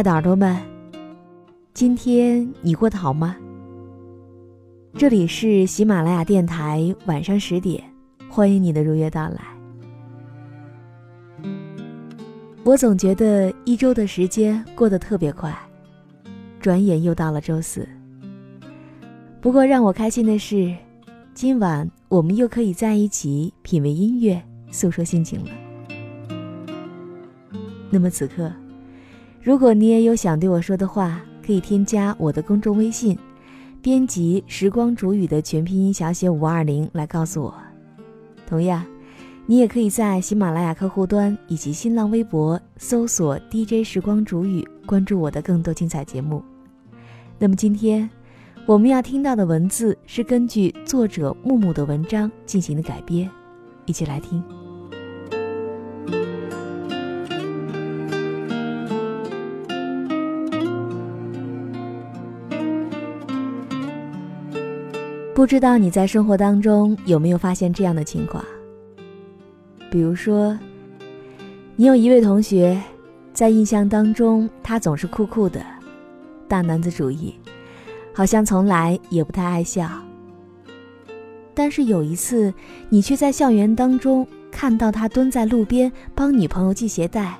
爱的耳朵们，今天你过得好吗？这里是喜马拉雅电台，晚上十点，欢迎你的如约到来。我总觉得一周的时间过得特别快，转眼又到了周四。不过让我开心的是，今晚我们又可以在一起品味音乐，诉说心情了。那么此刻。如果你也有想对我说的话，可以添加我的公众微信，编辑“时光煮雨”的全拼音小写五二零来告诉我。同样，你也可以在喜马拉雅客户端以及新浪微博搜索 “DJ 时光煮雨”，关注我的更多精彩节目。那么今天我们要听到的文字是根据作者木木的文章进行的改编，一起来听。不知道你在生活当中有没有发现这样的情况？比如说，你有一位同学，在印象当中他总是酷酷的，大男子主义，好像从来也不太爱笑。但是有一次，你却在校园当中看到他蹲在路边帮女朋友系鞋带，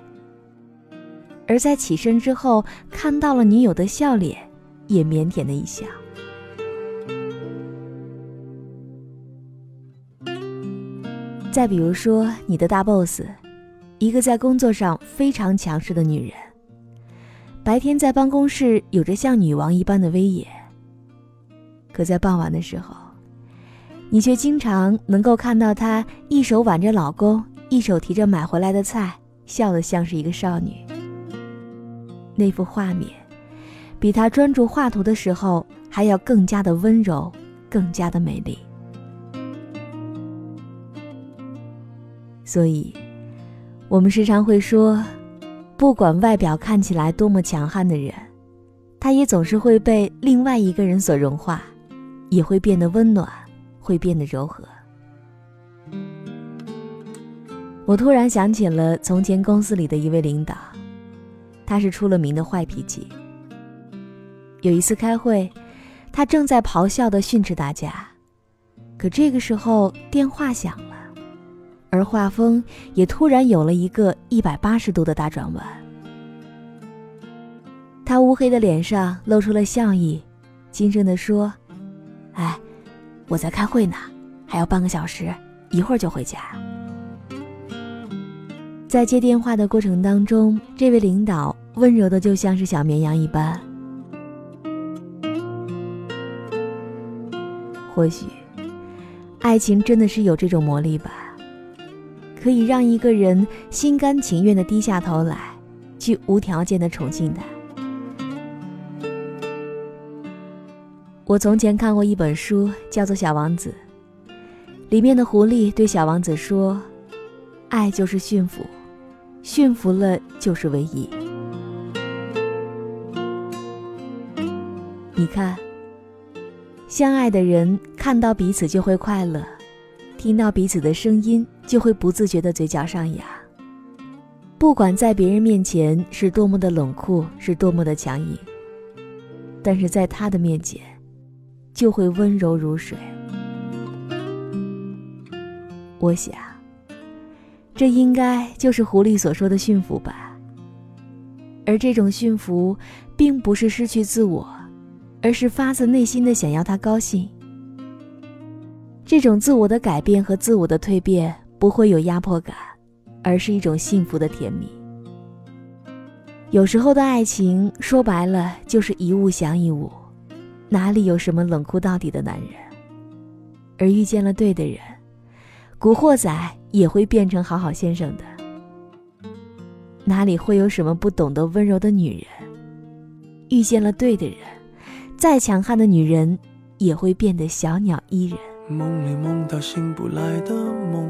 而在起身之后看到了女友的笑脸，也腼腆的一笑。再比如说，你的大 boss，一个在工作上非常强势的女人，白天在办公室有着像女王一般的威严，可在傍晚的时候，你却经常能够看到她一手挽着老公，一手提着买回来的菜，笑得像是一个少女。那幅画面，比她专注画图的时候还要更加的温柔，更加的美丽。所以，我们时常会说，不管外表看起来多么强悍的人，他也总是会被另外一个人所融化，也会变得温暖，会变得柔和。我突然想起了从前公司里的一位领导，他是出了名的坏脾气。有一次开会，他正在咆哮的训斥大家，可这个时候电话响了。而画风也突然有了一个一百八十度的大转弯，他乌黑的脸上露出了笑意，轻声地说：“哎，我在开会呢，还要半个小时，一会儿就回家。”在接电话的过程当中，这位领导温柔的就像是小绵羊一般。或许，爱情真的是有这种魔力吧。可以让一个人心甘情愿的低下头来，去无条件的宠幸他。我从前看过一本书，叫做《小王子》，里面的狐狸对小王子说：“爱就是驯服，驯服了就是唯一。”你看，相爱的人看到彼此就会快乐。听到彼此的声音，就会不自觉的嘴角上扬。不管在别人面前是多么的冷酷，是多么的强硬，但是在他的面前，就会温柔如水。我想，这应该就是狐狸所说的驯服吧。而这种驯服，并不是失去自我，而是发自内心的想要他高兴。这种自我的改变和自我的蜕变，不会有压迫感，而是一种幸福的甜蜜。有时候的爱情，说白了就是一物降一物，哪里有什么冷酷到底的男人？而遇见了对的人，古惑仔也会变成好好先生的。哪里会有什么不懂得温柔的女人？遇见了对的人，再强悍的女人也会变得小鸟依人。梦里梦到醒不来的梦，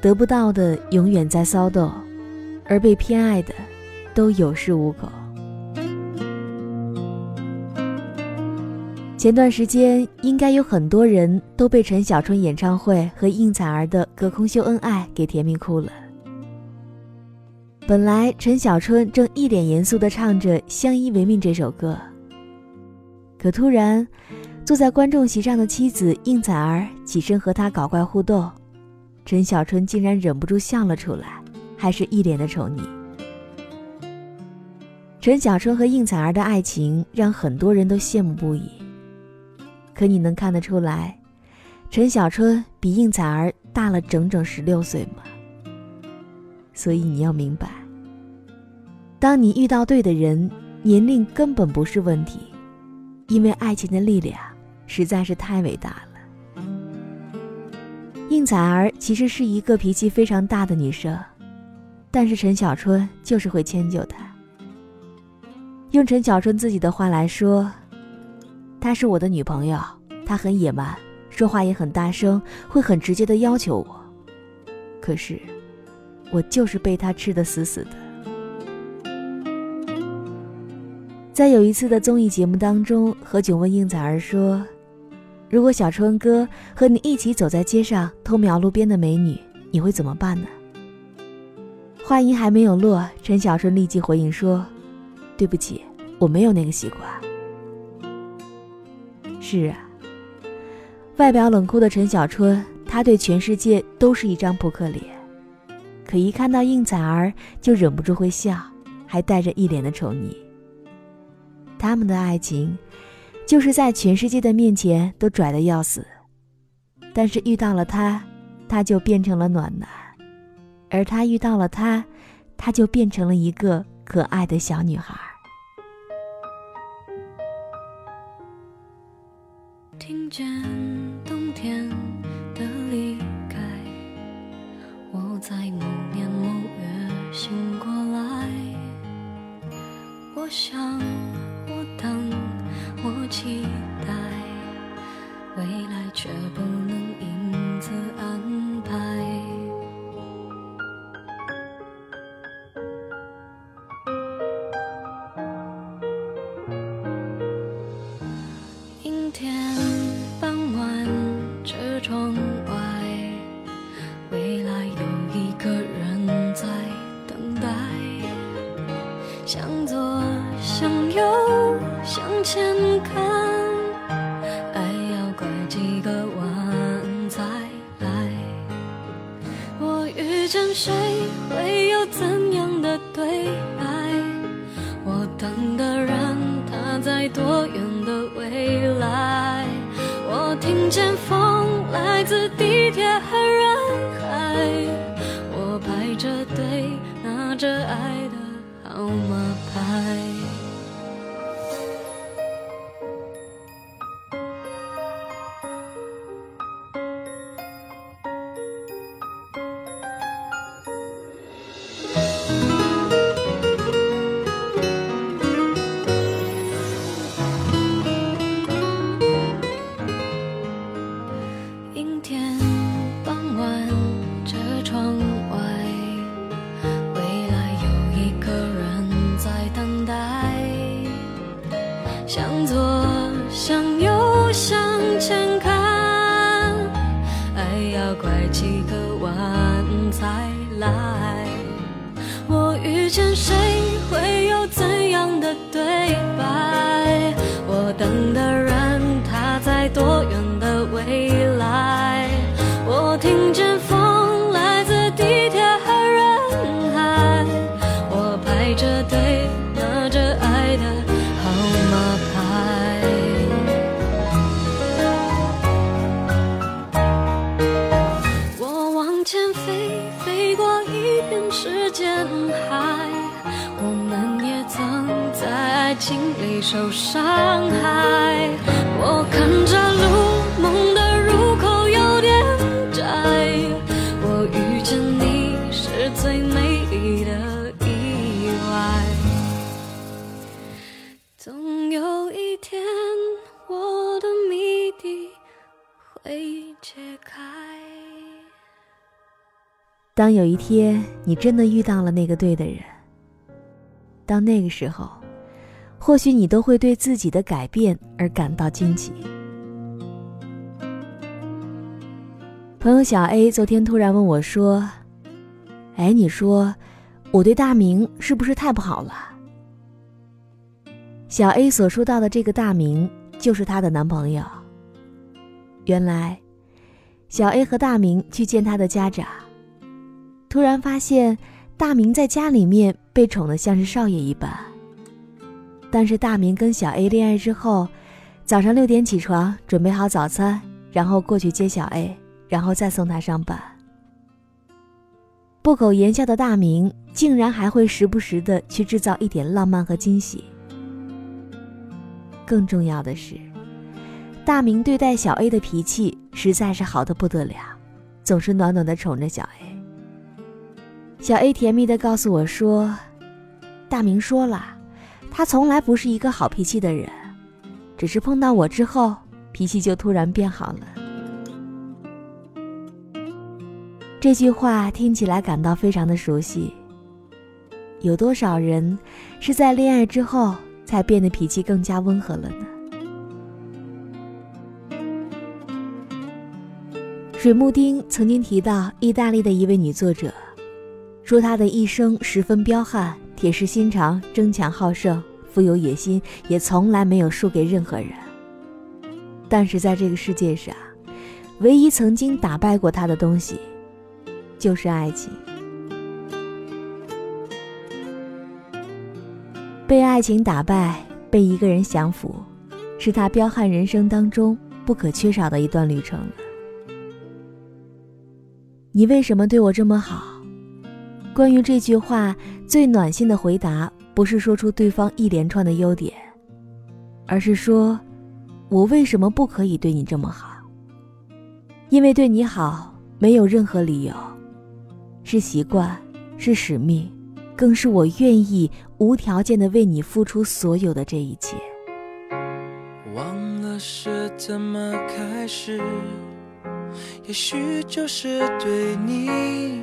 得不到的永远在骚动，而被偏爱的都有恃无恐。前段时间，应该有很多人都被陈小春演唱会和应采儿的隔空秀恩爱给甜蜜哭了。本来陈小春正一脸严肃地唱着《相依为命》这首歌，可突然，坐在观众席上的妻子应采儿起身和他搞怪互动。陈小春竟然忍不住笑了出来，还是一脸的宠溺。陈小春和应采儿的爱情让很多人都羡慕不已。可你能看得出来，陈小春比应采儿大了整整十六岁吗？所以你要明白，当你遇到对的人，年龄根本不是问题，因为爱情的力量实在是太伟大了。应采儿其实是一个脾气非常大的女生，但是陈小春就是会迁就她。用陈小春自己的话来说，她是我的女朋友，她很野蛮，说话也很大声，会很直接的要求我。可是，我就是被她吃得死死的。在有一次的综艺节目当中，何炅问应采儿说。如果小春哥和你一起走在街上偷瞄路边的美女，你会怎么办呢？话音还没有落，陈小春立即回应说：“对不起，我没有那个习惯。”是啊，外表冷酷的陈小春，他对全世界都是一张扑克脸，可一看到应采儿就忍不住会笑，还带着一脸的宠溺。他们的爱情，就是在全世界的面前都拽得要死，但是遇到了他，他就变成了暖男，而他遇到了他，他就变成了一个可爱的小女孩。听见冬天的离开，我在某年某月醒过来。我想，当有一天你真的遇到了那个对的人，到那个时候，或许你都会对自己的改变而感到惊奇。朋友小 A 昨天突然问我说：“哎，你说我对大明是不是太不好了？”小 A 所说到的这个大明就是她的男朋友。原来，小 A 和大明去见他的家长。突然发现，大明在家里面被宠得像是少爷一般。但是大明跟小 A 恋爱之后，早上六点起床，准备好早餐，然后过去接小 A，然后再送他上班。不苟言笑的大明竟然还会时不时的去制造一点浪漫和惊喜。更重要的是，大明对待小 A 的脾气实在是好的不得了，总是暖暖的宠着小 A。小 A 甜蜜的告诉我说：“大明说了，他从来不是一个好脾气的人，只是碰到我之后，脾气就突然变好了。”这句话听起来感到非常的熟悉。有多少人是在恋爱之后才变得脾气更加温和了呢？水木丁曾经提到意大利的一位女作者。说他的一生十分彪悍，铁石心肠，争强好胜，富有野心，也从来没有输给任何人。但是在这个世界上，唯一曾经打败过他的东西，就是爱情。被爱情打败，被一个人降服，是他彪悍人生当中不可缺少的一段旅程。你为什么对我这么好？关于这句话，最暖心的回答不是说出对方一连串的优点，而是说：“我为什么不可以对你这么好？因为对你好没有任何理由，是习惯，是使命，更是我愿意无条件的为你付出所有的这一切。”忘了是怎么开始。也许就是对你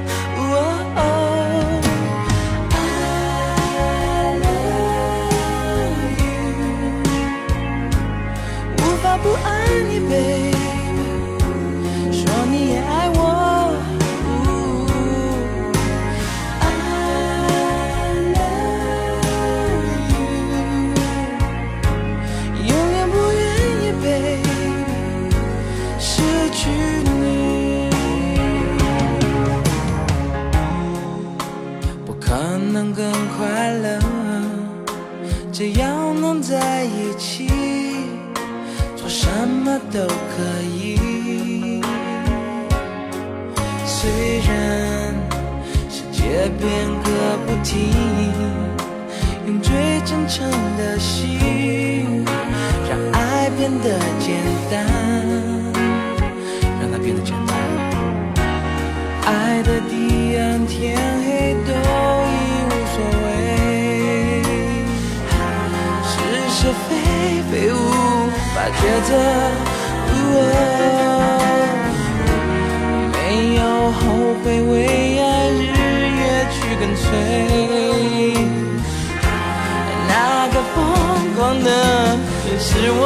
只要能在一起，做什么都可以。虽然世界变个不停，用最真诚的心，让爱变得简单，让它变得简单。爱的地暗天黑都他觉得。没有后悔，为爱日夜去跟随。那个疯狂的人是我。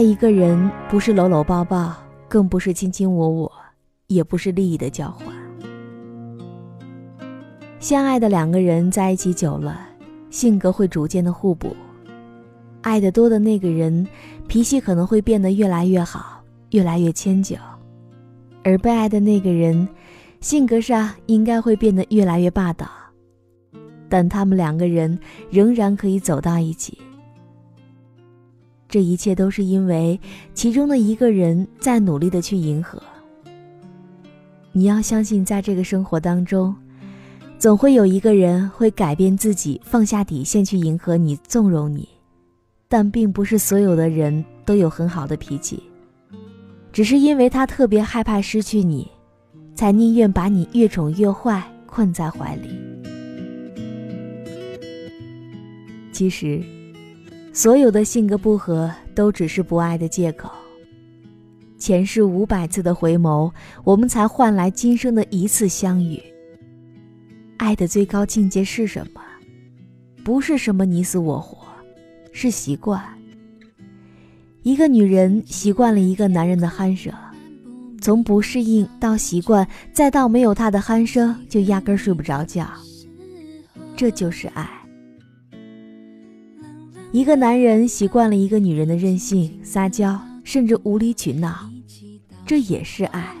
爱一个人不是搂搂抱抱，更不是卿卿我我，也不是利益的交换。相爱的两个人在一起久了，性格会逐渐的互补。爱的多的那个人，脾气可能会变得越来越好，越来越迁就；而被爱的那个人，性格上应该会变得越来越霸道，但他们两个人仍然可以走到一起。这一切都是因为其中的一个人在努力的去迎合。你要相信，在这个生活当中，总会有一个人会改变自己，放下底线去迎合你、纵容你。但并不是所有的人都有很好的脾气，只是因为他特别害怕失去你，才宁愿把你越宠越坏，困在怀里。其实，所有的性格不合都只是不爱的借口。前世五百次的回眸，我们才换来今生的一次相遇。爱的最高境界是什么？不是什么你死我活。是习惯。一个女人习惯了一个男人的鼾声，从不适应到习惯，再到没有他的鼾声就压根睡不着觉。这就是爱。一个男人习惯了一个女人的任性、撒娇，甚至无理取闹，这也是爱。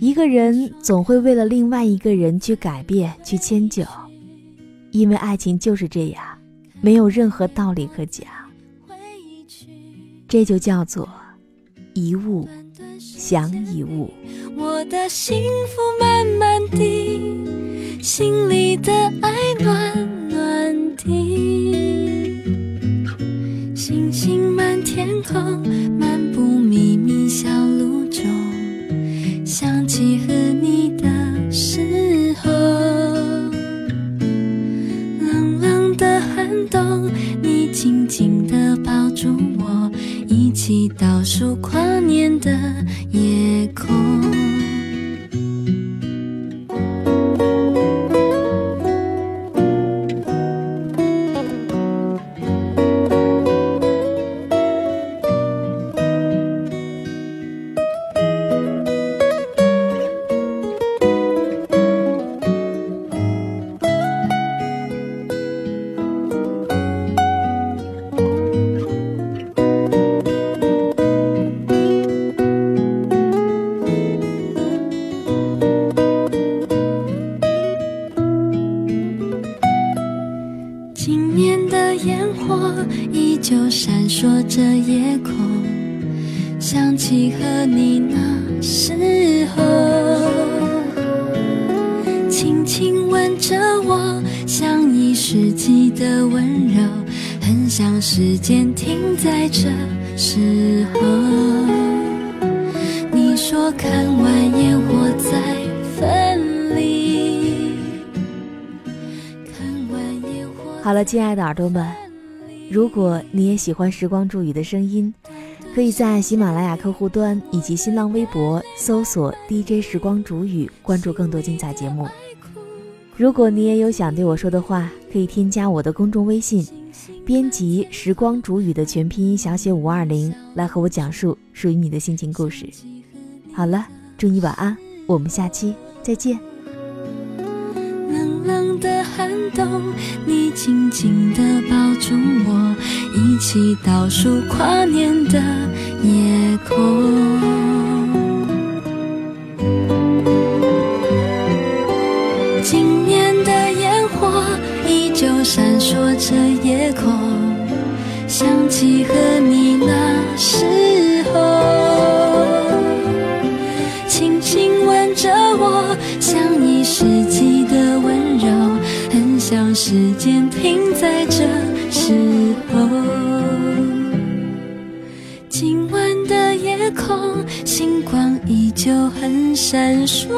一个人总会为了另外一个人去改变、去迁就。因为爱情就是这样，没有任何道理可讲。这就叫做一物降一物。我的幸福慢慢地，心里的爱暖暖的，星星满天空，耳朵们，如果你也喜欢时光煮雨的声音，可以在喜马拉雅客户端以及新浪微博搜索 DJ 时光煮雨，关注更多精彩节目。如果你也有想对我说的话，可以添加我的公众微信。编辑“时光煮雨”的全拼音小写五二零，来和我讲述属于你的心情故事。好了，祝你晚安，我们下期再见。冷的寒冬，你紧紧地抱住我，一起倒数跨年的夜空。今年的烟火依旧闪烁着夜空，想起和你那时在这时候。今晚的夜空，星光依旧很闪烁。